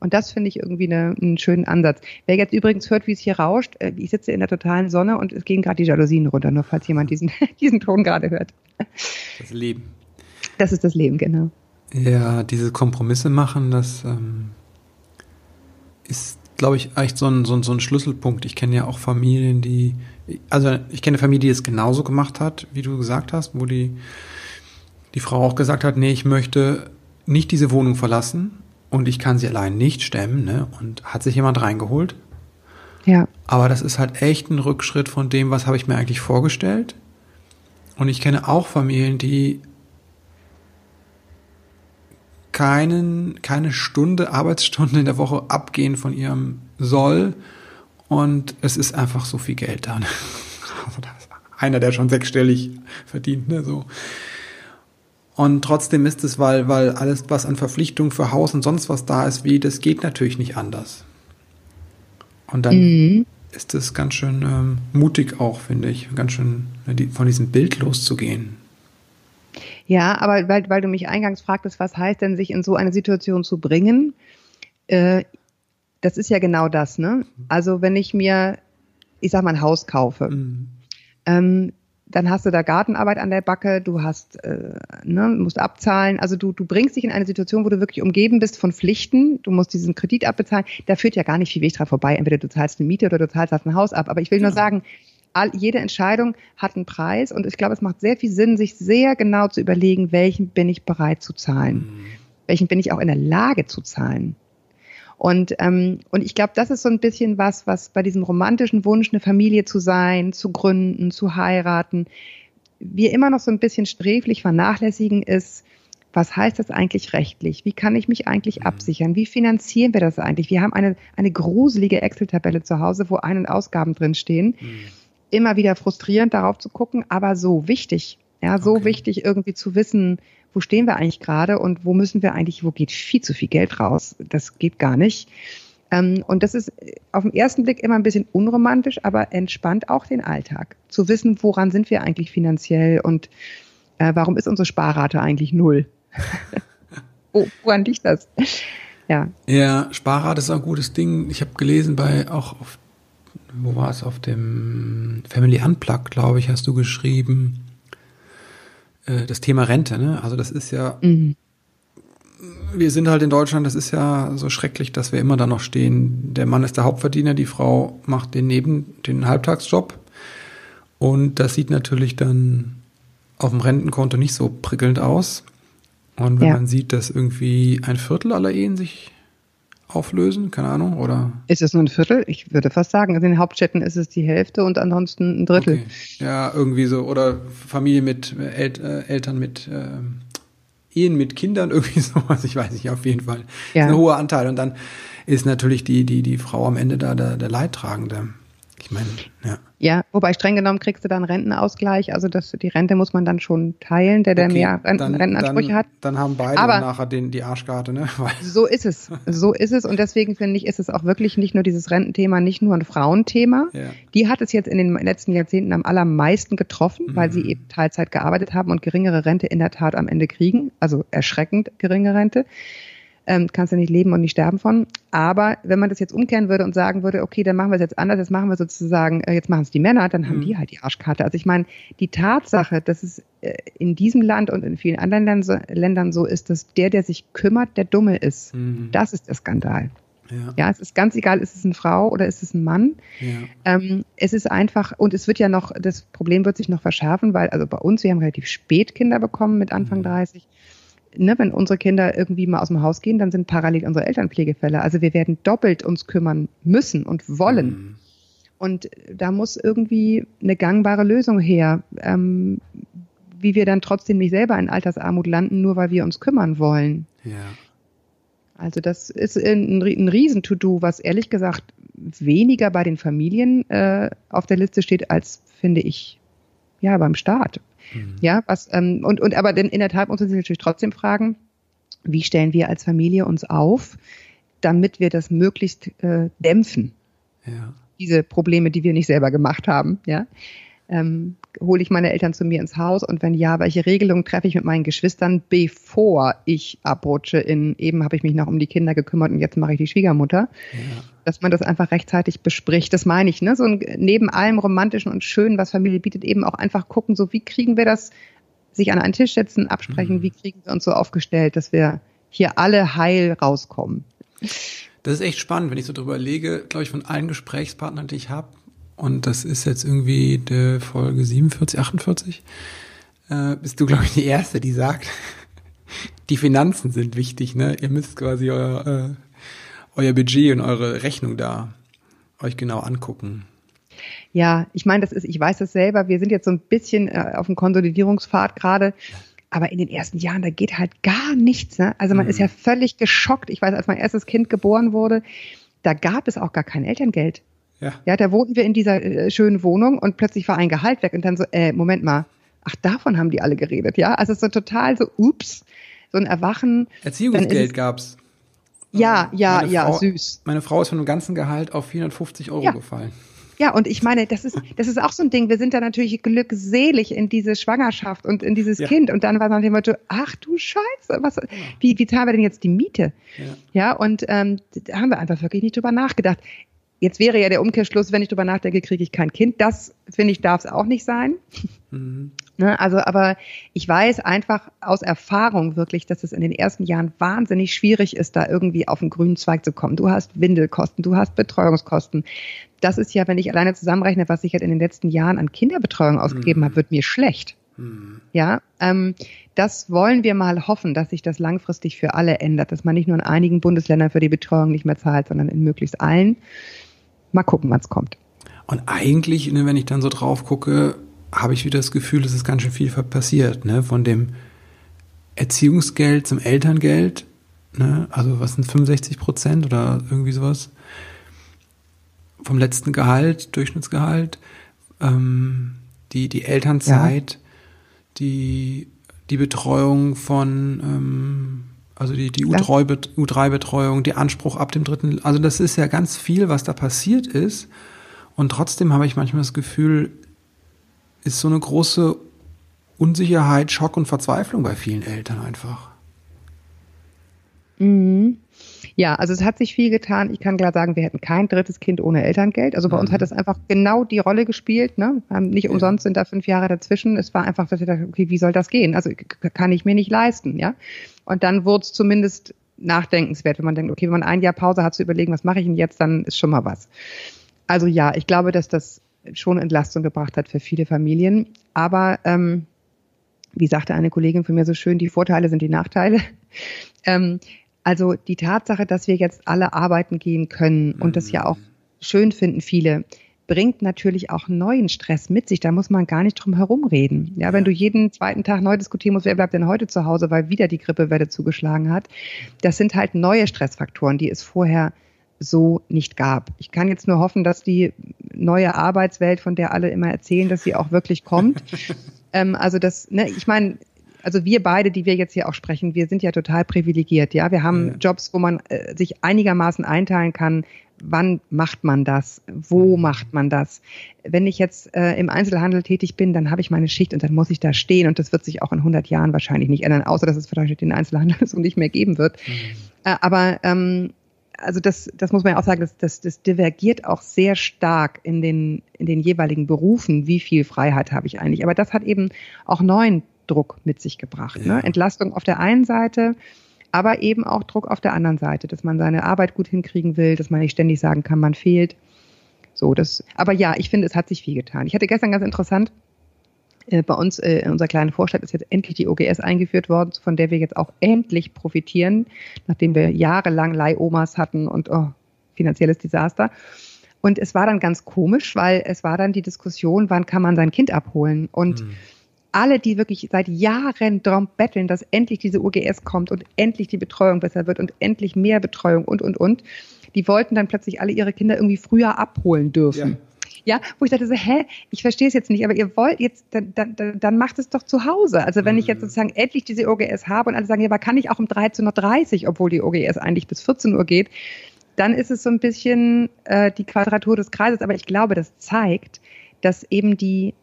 C: Und das finde ich irgendwie eine, einen schönen Ansatz. Wer jetzt übrigens hört, wie es hier rauscht, äh, ich sitze in der totalen Sonne und es gehen gerade die Jalousien runter, nur falls jemand diesen, [laughs] diesen Ton gerade hört.
B: Das Leben.
C: Das ist das Leben, genau.
B: Ja, diese Kompromisse machen, das ähm, ist glaube ich, echt so ein, so, ein, so ein Schlüsselpunkt. Ich kenne ja auch Familien, die, also ich kenne eine Familie, die es genauso gemacht hat, wie du gesagt hast, wo die, die Frau auch gesagt hat, nee, ich möchte nicht diese Wohnung verlassen und ich kann sie allein nicht stemmen, ne? Und hat sich jemand reingeholt.
C: Ja.
B: Aber das ist halt echt ein Rückschritt von dem, was habe ich mir eigentlich vorgestellt. Und ich kenne auch Familien, die keinen, keine Stunde, Arbeitsstunde in der Woche abgehen von ihrem Soll. Und es ist einfach so viel Geld da. [laughs] Also Einer, der schon sechsstellig verdient, ne, so. Und trotzdem ist es, weil, weil alles, was an Verpflichtungen für Haus und sonst was da ist, wie, das geht natürlich nicht anders. Und dann mhm. ist es ganz schön ähm, mutig auch, finde ich, ganz schön ne, von diesem Bild loszugehen.
C: Ja, aber weil, weil du mich eingangs fragtest, was heißt denn, sich in so eine Situation zu bringen? Äh, das ist ja genau das, ne? Also wenn ich mir, ich sag mal, ein Haus kaufe, mhm. ähm, dann hast du da Gartenarbeit an der Backe, du hast, äh, ne, musst abzahlen. Also du, du bringst dich in eine Situation, wo du wirklich umgeben bist von Pflichten. Du musst diesen Kredit abbezahlen. Da führt ja gar nicht viel Weg dran vorbei. Entweder du zahlst eine Miete oder du zahlst ein Haus ab. Aber ich will ja. nur sagen, all, jede Entscheidung hat einen Preis und ich glaube, es macht sehr viel Sinn, sich sehr genau zu überlegen, welchen bin ich bereit zu zahlen. Mhm. Welchen bin ich auch in der Lage zu zahlen. Und, ähm, und ich glaube, das ist so ein bisschen was, was bei diesem romantischen Wunsch, eine Familie zu sein, zu gründen, zu heiraten, wir immer noch so ein bisschen sträflich vernachlässigen ist, was heißt das eigentlich rechtlich? Wie kann ich mich eigentlich mhm. absichern? Wie finanzieren wir das eigentlich? Wir haben eine, eine gruselige Excel-Tabelle zu Hause, wo Ein- und Ausgaben drinstehen. Mhm. Immer wieder frustrierend darauf zu gucken, aber so wichtig. Ja, so okay. wichtig irgendwie zu wissen, wo stehen wir eigentlich gerade und wo müssen wir eigentlich, wo geht viel zu viel Geld raus? Das geht gar nicht. Ähm, und das ist auf den ersten Blick immer ein bisschen unromantisch, aber entspannt auch den Alltag. Zu wissen, woran sind wir eigentlich finanziell und äh, warum ist unsere Sparrate eigentlich null? [laughs] oh, woran liegt das?
B: Ja. Ja, Sparrate ist ein gutes Ding. Ich habe gelesen bei auch auf, wo war es, auf dem Family Unplugged, glaube ich, hast du geschrieben, äh, das Thema Rente, ne? Also das ist ja, mhm. wir sind halt in Deutschland, das ist ja so schrecklich, dass wir immer da noch stehen. Der Mann ist der Hauptverdiener, die Frau macht den Neben, den Halbtagsjob. Und das sieht natürlich dann auf dem Rentenkonto nicht so prickelnd aus. Und wenn ja. man sieht, dass irgendwie ein Viertel aller Ehen sich auflösen? Keine Ahnung, oder?
C: Ist es nur ein Viertel? Ich würde fast sagen, in den Hauptstädten ist es die Hälfte und ansonsten ein Drittel. Okay.
B: Ja, irgendwie so. Oder Familie mit El äh, Eltern mit äh, Ehen mit Kindern, [laughs] irgendwie sowas. Ich weiß nicht, auf jeden Fall. Ja. Ist ein hoher Anteil. Und dann ist natürlich die, die, die Frau am Ende da der, der Leidtragende. Ich meine, ja.
C: Ja, wobei streng genommen kriegst du dann Rentenausgleich. Also das, die Rente muss man dann schon teilen, der, der okay, mehr Renten, dann, Rentenansprüche
B: dann,
C: hat.
B: Dann haben beide Aber nachher den, die Arschkarte, ne? [laughs]
C: so ist es. So ist es. Und deswegen finde ich, ist es auch wirklich nicht nur dieses Rententhema, nicht nur ein Frauenthema. Ja. Die hat es jetzt in den letzten Jahrzehnten am allermeisten getroffen, mhm. weil sie eben Teilzeit gearbeitet haben und geringere Rente in der Tat am Ende kriegen. Also erschreckend geringe Rente ähm, kannst du nicht leben und nicht sterben von. Aber wenn man das jetzt umkehren würde und sagen würde, okay, dann machen wir es jetzt anders, jetzt machen wir sozusagen, äh, jetzt machen es die Männer, dann haben mhm. die halt die Arschkarte. Also ich meine, die Tatsache, dass es äh, in diesem Land und in vielen anderen Ländern so ist, dass der, der sich kümmert, der Dumme ist, mhm. das ist der Skandal. Ja. ja. es ist ganz egal, ist es eine Frau oder ist es ein Mann. Ja. Ähm, es ist einfach, und es wird ja noch, das Problem wird sich noch verschärfen, weil, also bei uns, wir haben relativ spät Kinder bekommen mit Anfang mhm. 30 ne, wenn unsere Kinder irgendwie mal aus dem Haus gehen, dann sind parallel unsere Elternpflegefälle. Also wir werden doppelt uns kümmern müssen und wollen. Mhm. Und da muss irgendwie eine gangbare Lösung her, ähm, wie wir dann trotzdem nicht selber in Altersarmut landen, nur weil wir uns kümmern wollen. Ja. Also das ist ein, ein Riesen-To-Do, was ehrlich gesagt weniger bei den Familien äh, auf der Liste steht, als finde ich ja beim Staat. Mhm. Ja, was, ähm, und, und aber denn in der Tat muss man sich natürlich trotzdem fragen, wie stellen wir als Familie uns auf, damit wir das möglichst äh, dämpfen. Ja. Diese Probleme, die wir nicht selber gemacht haben, ja ähm, hole ich meine Eltern zu mir ins Haus und wenn ja, welche Regelungen treffe ich mit meinen Geschwistern, bevor ich abrutsche in eben habe ich mich noch um die Kinder gekümmert und jetzt mache ich die Schwiegermutter. Ja. Dass man das einfach rechtzeitig bespricht, das meine ich, ne? So ein, neben allem Romantischen und Schönen, was Familie bietet, eben auch einfach gucken, so wie kriegen wir das, sich an einen Tisch setzen, absprechen, mhm. wie kriegen wir uns so aufgestellt, dass wir hier alle heil rauskommen.
B: Das ist echt spannend, wenn ich so drüber lege, glaube ich, von allen Gesprächspartnern, die ich habe, und das ist jetzt irgendwie die Folge 47, 48, äh, bist du, glaube ich, die Erste, die sagt, [laughs] die Finanzen sind wichtig, ne? Ihr müsst quasi euer, äh, euer Budget und eure Rechnung da euch genau angucken.
C: Ja, ich meine, das ist, ich weiß das selber, wir sind jetzt so ein bisschen äh, auf dem Konsolidierungspfad gerade. Aber in den ersten Jahren, da geht halt gar nichts. Ne? Also man mhm. ist ja völlig geschockt. Ich weiß, als mein erstes Kind geboren wurde, da gab es auch gar kein Elterngeld. Ja. ja, da wohnten wir in dieser äh, schönen Wohnung und plötzlich war ein Gehalt weg und dann so, äh, Moment mal, ach, davon haben die alle geredet, ja. Also so total so, ups, so ein Erwachen.
B: Erziehungsgeld gab's.
C: Ja, ja, ja, Frau, süß.
B: Meine Frau ist von einem ganzen Gehalt auf 450 Euro ja. gefallen.
C: Ja, und ich meine, das ist, das ist auch so ein Ding. Wir sind da natürlich glückselig in diese Schwangerschaft und in dieses ja. Kind. Und dann war man immer so, ach du Scheiße, was, wie, wie zahlen wir denn jetzt die Miete? Ja, ja und ähm, da haben wir einfach wirklich nicht drüber nachgedacht. Jetzt wäre ja der Umkehrschluss, wenn ich drüber nachdenke, kriege ich kein Kind. Das, finde ich, darf es auch nicht sein. Mhm. Ne, also, aber ich weiß einfach aus Erfahrung wirklich, dass es in den ersten Jahren wahnsinnig schwierig ist, da irgendwie auf den grünen Zweig zu kommen. Du hast Windelkosten, du hast Betreuungskosten. Das ist ja, wenn ich alleine zusammenrechne, was ich halt in den letzten Jahren an Kinderbetreuung ausgegeben mhm. habe, wird mir schlecht. Mhm. Ja, ähm, das wollen wir mal hoffen, dass sich das langfristig für alle ändert, dass man nicht nur in einigen Bundesländern für die Betreuung nicht mehr zahlt, sondern in möglichst allen. Mal gucken, wann es kommt.
B: Und eigentlich, ne, wenn ich dann so drauf gucke, habe ich wieder das Gefühl, es ist ganz schön viel passiert, ne? Von dem Erziehungsgeld zum Elterngeld, ne? Also was sind 65 Prozent oder irgendwie sowas? Vom letzten Gehalt, Durchschnittsgehalt, ähm, die, die Elternzeit, ja. die, die Betreuung von, ähm, also die, die U3-Betreuung, die Anspruch ab dem dritten, also das ist ja ganz viel, was da passiert ist. Und trotzdem habe ich manchmal das Gefühl, ist so eine große Unsicherheit, Schock und Verzweiflung bei vielen Eltern einfach.
C: Mhm. Ja, also es hat sich viel getan. Ich kann klar sagen, wir hätten kein drittes Kind ohne Elterngeld. Also bei mhm. uns hat das einfach genau die Rolle gespielt. Ne? Nicht ja. umsonst sind da fünf Jahre dazwischen. Es war einfach, dass ich dachte, okay, wie soll das gehen? Also kann ich mir nicht leisten, ja. Und dann wurde es zumindest nachdenkenswert, wenn man denkt, okay, wenn man ein Jahr Pause hat zu überlegen, was mache ich denn jetzt, dann ist schon mal was. Also ja, ich glaube, dass das schon Entlastung gebracht hat für viele Familien. Aber ähm, wie sagte eine Kollegin von mir so schön, die Vorteile sind die Nachteile. [laughs] ähm, also die Tatsache, dass wir jetzt alle arbeiten gehen können und das ja auch schön finden viele, bringt natürlich auch neuen Stress mit sich. Da muss man gar nicht drum herum reden. Ja, wenn du jeden zweiten Tag neu diskutieren musst, wer bleibt denn heute zu Hause, weil wieder die Grippewelle zugeschlagen hat. Das sind halt neue Stressfaktoren, die es vorher so nicht gab. Ich kann jetzt nur hoffen, dass die neue Arbeitswelt, von der alle immer erzählen, dass sie auch wirklich kommt. [laughs] ähm, also das, ne, ich meine, also wir beide, die wir jetzt hier auch sprechen, wir sind ja total privilegiert. Ja, wir haben ja. Jobs, wo man äh, sich einigermaßen einteilen kann. Wann macht man das? Wo mhm. macht man das? Wenn ich jetzt äh, im Einzelhandel tätig bin, dann habe ich meine Schicht und dann muss ich da stehen und das wird sich auch in 100 Jahren wahrscheinlich nicht ändern, außer dass es vielleicht den Einzelhandel [laughs] so nicht mehr geben wird. Mhm. Äh, aber ähm, also das, das muss man ja auch sagen, das, das, das divergiert auch sehr stark in den, in den jeweiligen Berufen, wie viel Freiheit habe ich eigentlich. Aber das hat eben auch neuen Druck mit sich gebracht. Ne? Ja. Ne? Entlastung auf der einen Seite, aber eben auch Druck auf der anderen Seite, dass man seine Arbeit gut hinkriegen will, dass man nicht ständig sagen kann, man fehlt. So, das, aber ja, ich finde, es hat sich viel getan. Ich hatte gestern ganz interessant, äh, bei uns äh, in unserer kleinen Vorstadt ist jetzt endlich die OGS eingeführt worden, von der wir jetzt auch endlich profitieren, nachdem wir jahrelang Leihomas hatten und oh, finanzielles Desaster. Und es war dann ganz komisch, weil es war dann die Diskussion, wann kann man sein Kind abholen? Und mhm. Alle, die wirklich seit Jahren darum betteln, dass endlich diese OGS kommt und endlich die Betreuung besser wird und endlich mehr Betreuung und, und, und, die wollten dann plötzlich alle ihre Kinder irgendwie früher abholen dürfen. Ja. Ja, wo ich dachte so, hä, ich verstehe es jetzt nicht, aber ihr wollt jetzt, dann, dann, dann macht es doch zu Hause. Also wenn ich jetzt mhm. sozusagen endlich diese OGS habe und alle sagen, ja, aber kann ich auch um 13.30 Uhr, obwohl die OGS eigentlich bis 14 Uhr geht, dann ist es so ein bisschen äh, die Quadratur des Kreises. Aber ich glaube, das zeigt, dass eben die,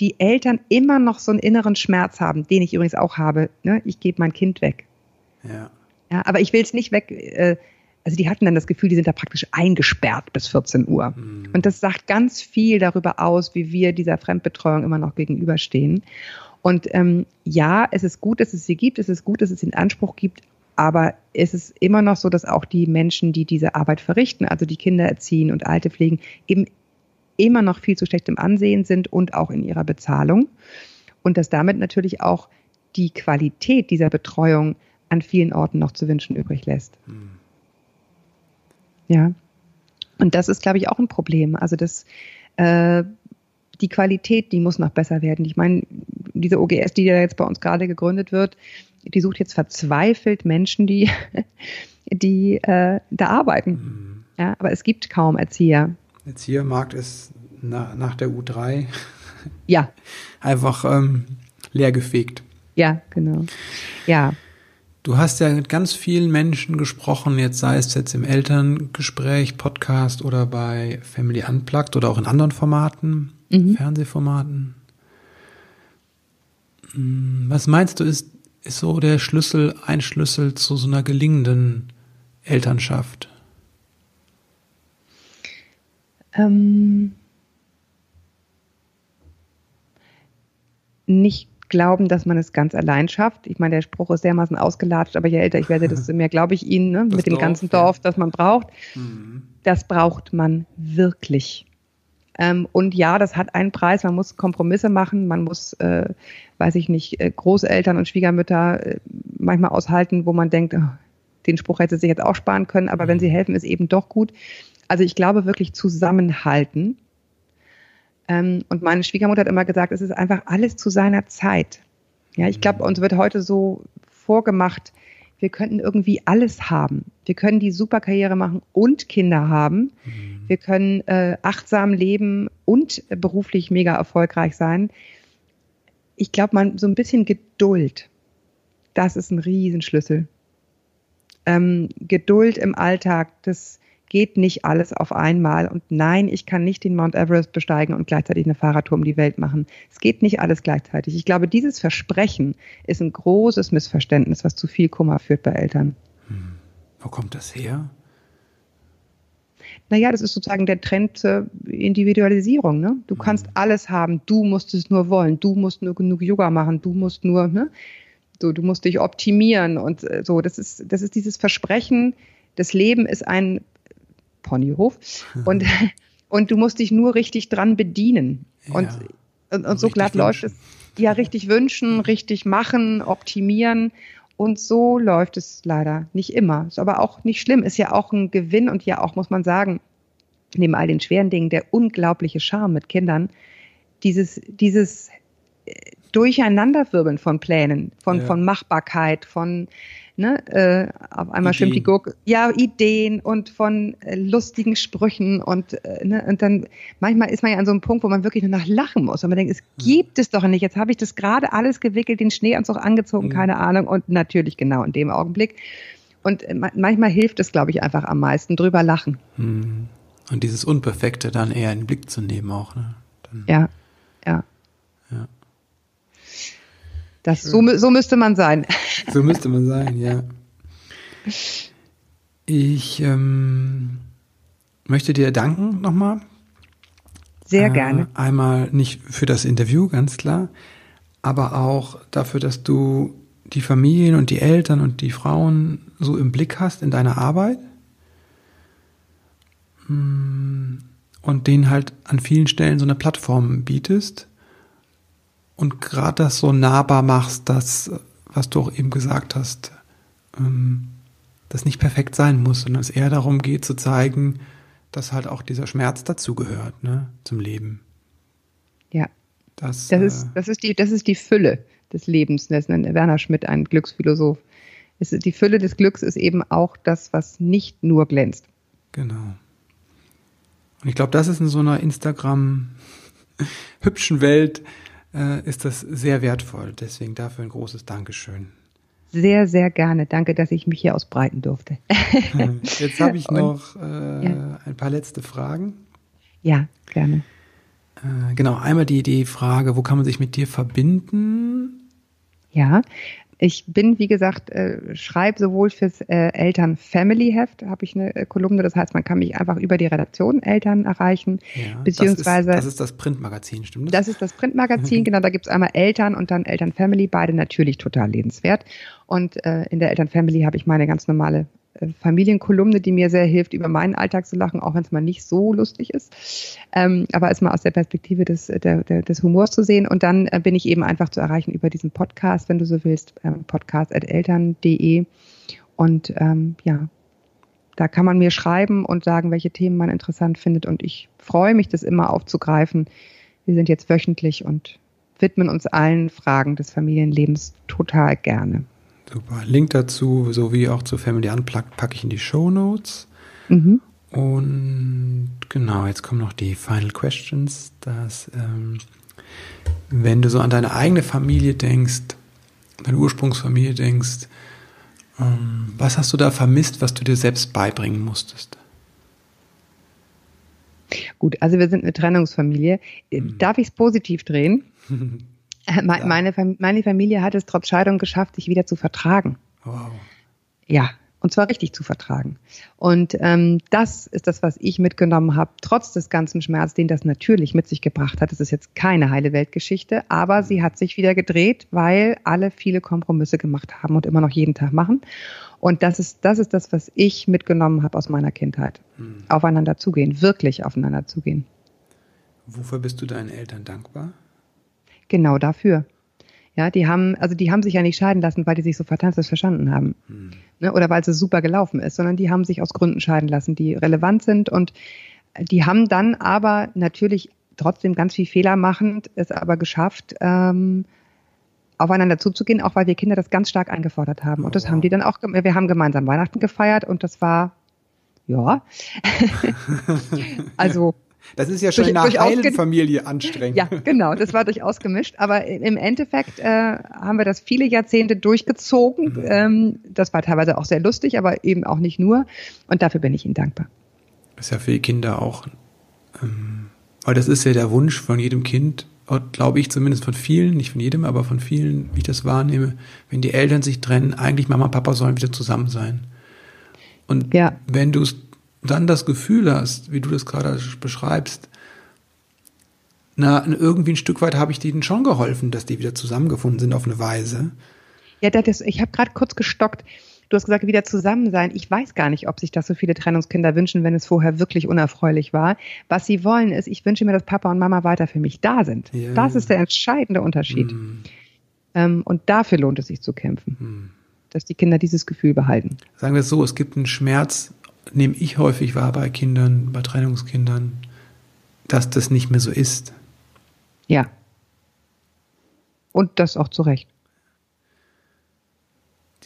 C: die Eltern immer noch so einen inneren Schmerz haben, den ich übrigens auch habe. Ne? Ich gebe mein Kind weg. Ja. Ja, aber ich will es nicht weg. Äh, also die hatten dann das Gefühl, die sind da praktisch eingesperrt bis 14 Uhr. Mhm. Und das sagt ganz viel darüber aus, wie wir dieser Fremdbetreuung immer noch gegenüberstehen. Und ähm, ja, es ist gut, dass es sie gibt, es ist gut, dass es sie in Anspruch gibt, aber es ist immer noch so, dass auch die Menschen, die diese Arbeit verrichten, also die Kinder erziehen und Alte pflegen, eben immer noch viel zu schlecht im Ansehen sind und auch in ihrer Bezahlung. Und dass damit natürlich auch die Qualität dieser Betreuung an vielen Orten noch zu wünschen übrig lässt. Mhm. Ja. Und das ist, glaube ich, auch ein Problem. Also das, äh, die Qualität, die muss noch besser werden. Ich meine, diese OGS, die ja jetzt bei uns gerade gegründet wird, die sucht jetzt verzweifelt Menschen, die, [laughs] die äh, da arbeiten. Mhm. Ja, aber es gibt kaum Erzieher.
B: Erziehermarkt ist na, nach der U3 [laughs]
C: Ja.
B: Einfach ähm, leergefegt.
C: Ja, genau. Ja.
B: Du hast ja mit ganz vielen Menschen gesprochen, jetzt sei es jetzt im Elterngespräch, Podcast oder bei Family Unplugged oder auch in anderen Formaten, mhm. Fernsehformaten. Hm, was meinst du, ist, ist so der Schlüssel, ein Schlüssel zu so einer gelingenden Elternschaft?
C: Ähm, nicht glauben, dass man es ganz allein schafft. Ich meine, der Spruch ist dermaßen ausgelatscht, aber je älter ich werde, desto mehr glaube ich Ihnen, ne? mit dem Dorf, ganzen Dorf, das man braucht. Mhm. Das braucht man wirklich. Ähm, und ja, das hat einen Preis. Man muss Kompromisse machen. Man muss, äh, weiß ich nicht, äh, Großeltern und Schwiegermütter äh, manchmal aushalten, wo man denkt, oh, den Spruch hätte sie sich jetzt auch sparen können. Aber mhm. wenn sie helfen, ist eben doch gut. Also ich glaube wirklich zusammenhalten. Ähm, und meine Schwiegermutter hat immer gesagt, es ist einfach alles zu seiner Zeit. Ja, ich glaube, mhm. uns wird heute so vorgemacht, wir könnten irgendwie alles haben. Wir können die Superkarriere machen und Kinder haben. Mhm. Wir können äh, achtsam leben und beruflich mega erfolgreich sein. Ich glaube, man so ein bisschen Geduld, das ist ein Riesenschlüssel. Ähm, Geduld im Alltag, das geht nicht alles auf einmal. Und nein, ich kann nicht den Mount Everest besteigen und gleichzeitig eine Fahrradtour um die Welt machen. Es geht nicht alles gleichzeitig. Ich glaube, dieses Versprechen ist ein großes Missverständnis, was zu viel Kummer führt bei Eltern. Hm.
B: Wo kommt das her?
C: Naja, das ist sozusagen der Trend zur Individualisierung. Ne? Du kannst mhm. alles haben, du musst es nur wollen, du musst nur genug Yoga machen, du musst nur, ne? so, du musst dich optimieren und äh, so. Das ist, das ist dieses Versprechen, das Leben ist ein Ponyhof [laughs] und, und du musst dich nur richtig dran bedienen. Ja. Und, und, und so glatt läuft es. Ja, richtig wünschen, richtig machen, optimieren. Und so läuft es leider nicht immer. Ist aber auch nicht schlimm. Ist ja auch ein Gewinn und ja auch, muss man sagen, neben all den schweren Dingen, der unglaubliche Charme mit Kindern. Dieses, dieses äh, Durcheinanderwirbeln von Plänen, von, ja. von Machbarkeit, von Ne? Äh, auf einmal Ideen. stimmt die Gurke. Ja, Ideen und von äh, lustigen Sprüchen und, äh, ne? und dann manchmal ist man ja an so einem Punkt, wo man wirklich nur nach lachen muss und man denkt, es gibt es doch nicht. Jetzt habe ich das gerade alles gewickelt, den Schneeanzug angezogen, mhm. keine Ahnung und natürlich genau in dem Augenblick. Und äh, manchmal hilft es, glaube ich, einfach am meisten drüber lachen.
B: Mhm. Und dieses Unperfekte dann eher in den Blick zu nehmen auch. Ne?
C: Dann, ja, ja. Ja. Das, so, so müsste man sein. [laughs]
B: So müsste man sein, ja. Ich ähm, möchte dir danken nochmal.
C: Sehr äh, gerne.
B: Einmal nicht für das Interview, ganz klar, aber auch dafür, dass du die Familien und die Eltern und die Frauen so im Blick hast in deiner Arbeit mm, und denen halt an vielen Stellen so eine Plattform bietest und gerade das so nahbar machst, dass, was du auch eben gesagt hast, ähm, das nicht perfekt sein muss, sondern es eher darum geht zu zeigen, dass halt auch dieser Schmerz dazugehört, ne, zum Leben.
C: Ja. Das, das, ist, äh, das, ist die, das ist die Fülle des Lebens. Das nennt Werner Schmidt, ein Glücksphilosoph. Es ist, die Fülle des Glücks ist eben auch das, was nicht nur glänzt.
B: Genau. Und ich glaube, das ist in so einer Instagram hübschen Welt äh, ist das sehr wertvoll. Deswegen dafür ein großes Dankeschön.
C: Sehr, sehr gerne. Danke, dass ich mich hier ausbreiten durfte.
B: Jetzt habe ich [laughs] noch äh, ja. ein paar letzte Fragen.
C: Ja, gerne.
B: Äh, genau, einmal die, die Frage, wo kann man sich mit dir verbinden?
C: Ja, ich bin, wie gesagt, äh, schreibe sowohl fürs äh, Eltern-Family-Heft, habe ich eine äh, Kolumne, das heißt, man kann mich einfach über die Redaktion Eltern erreichen, ja, beziehungsweise...
B: Das ist, das ist das Printmagazin, stimmt
C: das? Das ist das Printmagazin, [laughs] genau, da gibt's einmal Eltern und dann Eltern-Family, beide natürlich total lebenswert. Und äh, in der Eltern-Family habe ich meine ganz normale Familienkolumne, die mir sehr hilft, über meinen Alltag zu lachen, auch wenn es mal nicht so lustig ist. Ähm, aber es mal aus der Perspektive des, der, der, des Humors zu sehen. Und dann äh, bin ich eben einfach zu erreichen über diesen Podcast, wenn du so willst, ähm, podcast.eltern.de. Und ähm, ja, da kann man mir schreiben und sagen, welche Themen man interessant findet. Und ich freue mich, das immer aufzugreifen. Wir sind jetzt wöchentlich und widmen uns allen Fragen des Familienlebens total gerne.
B: Super. Link dazu sowie auch zu Family Unplugged packe ich in die Show Notes. Mhm. Und genau, jetzt kommen noch die Final Questions. Das ähm, Wenn du so an deine eigene Familie denkst, deine Ursprungsfamilie denkst, ähm, was hast du da vermisst, was du dir selbst beibringen musstest?
C: Gut, also wir sind eine Trennungsfamilie. Mhm. Darf ich es positiv drehen? [laughs] ja. meine, meine Familie hat es trotz Scheidung geschafft, sich wieder zu vertragen. Wow. Ja, und zwar richtig zu vertragen. Und ähm, das ist das, was ich mitgenommen habe, trotz des ganzen Schmerz, den das natürlich mit sich gebracht hat. Es ist jetzt keine heile Weltgeschichte, aber sie hat sich wieder gedreht, weil alle viele Kompromisse gemacht haben und immer noch jeden Tag machen. Und das ist das, ist das was ich mitgenommen habe aus meiner Kindheit. Hm. Aufeinander zugehen, wirklich aufeinander zugehen.
B: Wofür bist du deinen Eltern dankbar?
C: Genau dafür. Ja, die haben, also die haben sich ja nicht scheiden lassen, weil die sich so fantastisch verstanden haben. Hm. Ne, oder weil es super gelaufen ist, sondern die haben sich aus Gründen scheiden lassen, die relevant sind und die haben dann aber natürlich trotzdem ganz viel Fehler machend es aber geschafft, ähm, aufeinander zuzugehen, auch weil wir Kinder das ganz stark eingefordert haben. Und das oh, wow. haben die dann auch, wir haben gemeinsam Weihnachten gefeiert und das war, ja, [laughs] also
B: das ist ja schon durch, in einer heilen Familie anstrengend.
C: Ja, genau, das war durchaus gemischt. Aber im Endeffekt äh, haben wir das viele Jahrzehnte durchgezogen. Mhm. Ähm, das war teilweise auch sehr lustig, aber eben auch nicht nur. Und dafür bin ich Ihnen dankbar.
B: Das ist ja für die Kinder auch, ähm, weil das ist ja der Wunsch von jedem Kind, glaube ich zumindest von vielen, nicht von jedem, aber von vielen, wie ich das wahrnehme, wenn die Eltern sich trennen, eigentlich Mama und Papa sollen wieder zusammen sein. Und ja. wenn du es dann das Gefühl hast, wie du das gerade beschreibst, na, irgendwie ein Stück weit habe ich denen schon geholfen, dass die wieder zusammengefunden sind auf eine Weise.
C: Ja, das, ich habe gerade kurz gestockt. Du hast gesagt, wieder zusammen sein. Ich weiß gar nicht, ob sich das so viele Trennungskinder wünschen, wenn es vorher wirklich unerfreulich war. Was sie wollen ist, ich wünsche mir, dass Papa und Mama weiter für mich da sind. Ja. Das ist der entscheidende Unterschied. Mm. Und dafür lohnt es sich zu kämpfen, mm. dass die Kinder dieses Gefühl behalten.
B: Sagen wir es so, es gibt einen Schmerz nehme ich häufig wahr bei Kindern, bei Trennungskindern, dass das nicht mehr so ist.
C: Ja. Und das auch zu Recht.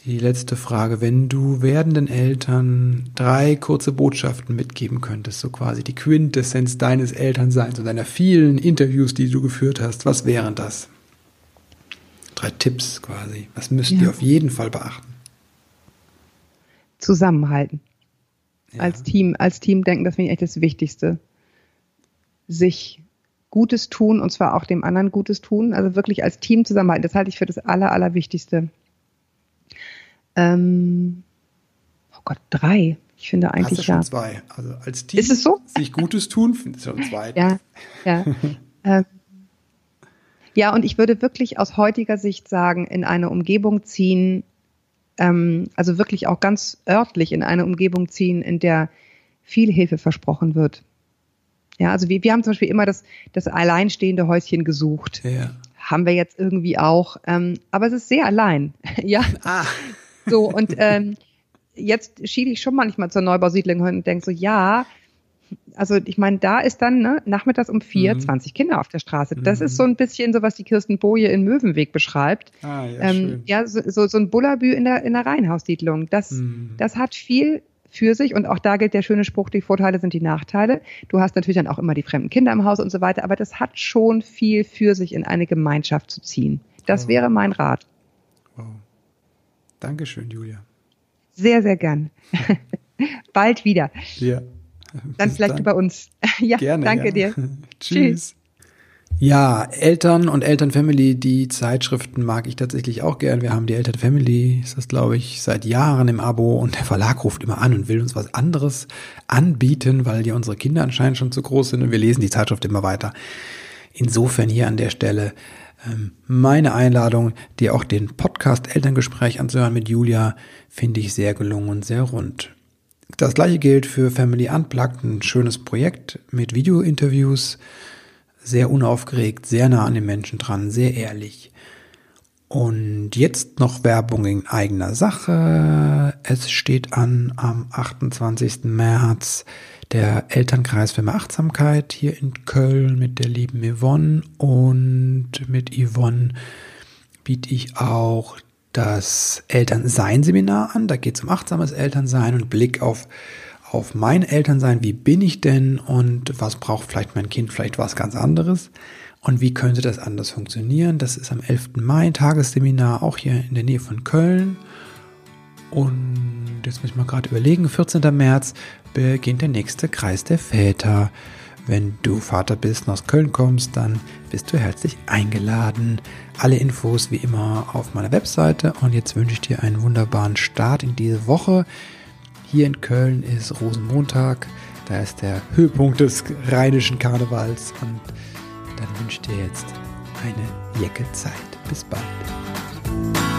B: Die letzte Frage. Wenn du werdenden Eltern drei kurze Botschaften mitgeben könntest, so quasi die Quintessenz deines Elternseins und deiner vielen Interviews, die du geführt hast, was wären das? Drei Tipps quasi. Was müsst ja. ihr auf jeden Fall beachten?
C: Zusammenhalten ja. als Team, als Team denken, das finde ich echt das Wichtigste. Sich Gutes tun und zwar auch dem anderen Gutes tun, also wirklich als Team zusammenhalten. Das halte ich für das Aller, Allerwichtigste. Ähm, oh Gott, drei. Ich finde eigentlich Hast du schon ja.
B: zwei. Also als Team
C: ist es so?
B: sich Gutes tun, finde ich schon zwei.
C: Ja, ja. [laughs] ähm, ja, und ich würde wirklich aus heutiger Sicht sagen, in eine Umgebung ziehen, ähm, also wirklich auch ganz örtlich in eine Umgebung ziehen, in der viel Hilfe versprochen wird. Ja, also wir, wir haben zum Beispiel immer das, das alleinstehende Häuschen gesucht. Ja. Haben wir jetzt irgendwie auch, ähm, aber es ist sehr allein. [laughs] ja. Ah. So, und ähm, jetzt schiele ich schon manchmal zur Neubausiedlung und denke so, ja, also ich meine, da ist dann ne, nachmittags um vier mhm. 20 Kinder auf der Straße. Das mhm. ist so ein bisschen so, was die Kirsten Boje in Möwenweg beschreibt. Ah, ja, ähm, ja so, so, so ein Bullabü in der, in der Reihenhaussiedlung. Das, mhm. das hat viel für sich und auch da gilt der schöne Spruch, die Vorteile sind die Nachteile. Du hast natürlich dann auch immer die fremden Kinder im Haus und so weiter, aber das hat schon viel für sich, in eine Gemeinschaft zu ziehen. Das wow. wäre mein Rat. Wow.
B: Dankeschön, Julia.
C: Sehr, sehr gern. [laughs] Bald wieder. Ja. Dann vielleicht dann. über uns. [laughs] ja, Gerne, danke ja. dir. [laughs]
B: Tschüss. Ja, Eltern und Elternfamily, die Zeitschriften mag ich tatsächlich auch gern. Wir haben die Elternfamily, ist das glaube ich seit Jahren im Abo und der Verlag ruft immer an und will uns was anderes anbieten, weil ja unsere Kinder anscheinend schon zu groß sind und wir lesen die Zeitschrift immer weiter. Insofern hier an der Stelle ähm, meine Einladung, dir auch den Podcast Elterngespräch anzuhören mit Julia, finde ich sehr gelungen und sehr rund. Das gleiche gilt für Family Unplugged, ein schönes Projekt mit Video-Interviews, sehr unaufgeregt, sehr nah an den Menschen dran, sehr ehrlich. Und jetzt noch Werbung in eigener Sache. Es steht an am 28. März der Elternkreis für mehr hier in Köln mit der lieben Yvonne und mit Yvonne biete ich auch das Elternsein-Seminar an. Da geht es um achtsames Elternsein und Blick auf, auf mein Elternsein. Wie bin ich denn und was braucht vielleicht mein Kind? Vielleicht was ganz anderes. Und wie könnte das anders funktionieren? Das ist am 11. Mai Tagesseminar, auch hier in der Nähe von Köln. Und jetzt muss ich mal gerade überlegen, 14. März beginnt der nächste Kreis der Väter. Wenn du Vater bist und aus Köln kommst, dann bist du herzlich eingeladen. Alle Infos wie immer auf meiner Webseite. Und jetzt wünsche ich dir einen wunderbaren Start in diese Woche. Hier in Köln ist Rosenmontag. Da ist der Höhepunkt des rheinischen Karnevals. Und dann wünsche ich dir jetzt eine Jecke Zeit. Bis bald.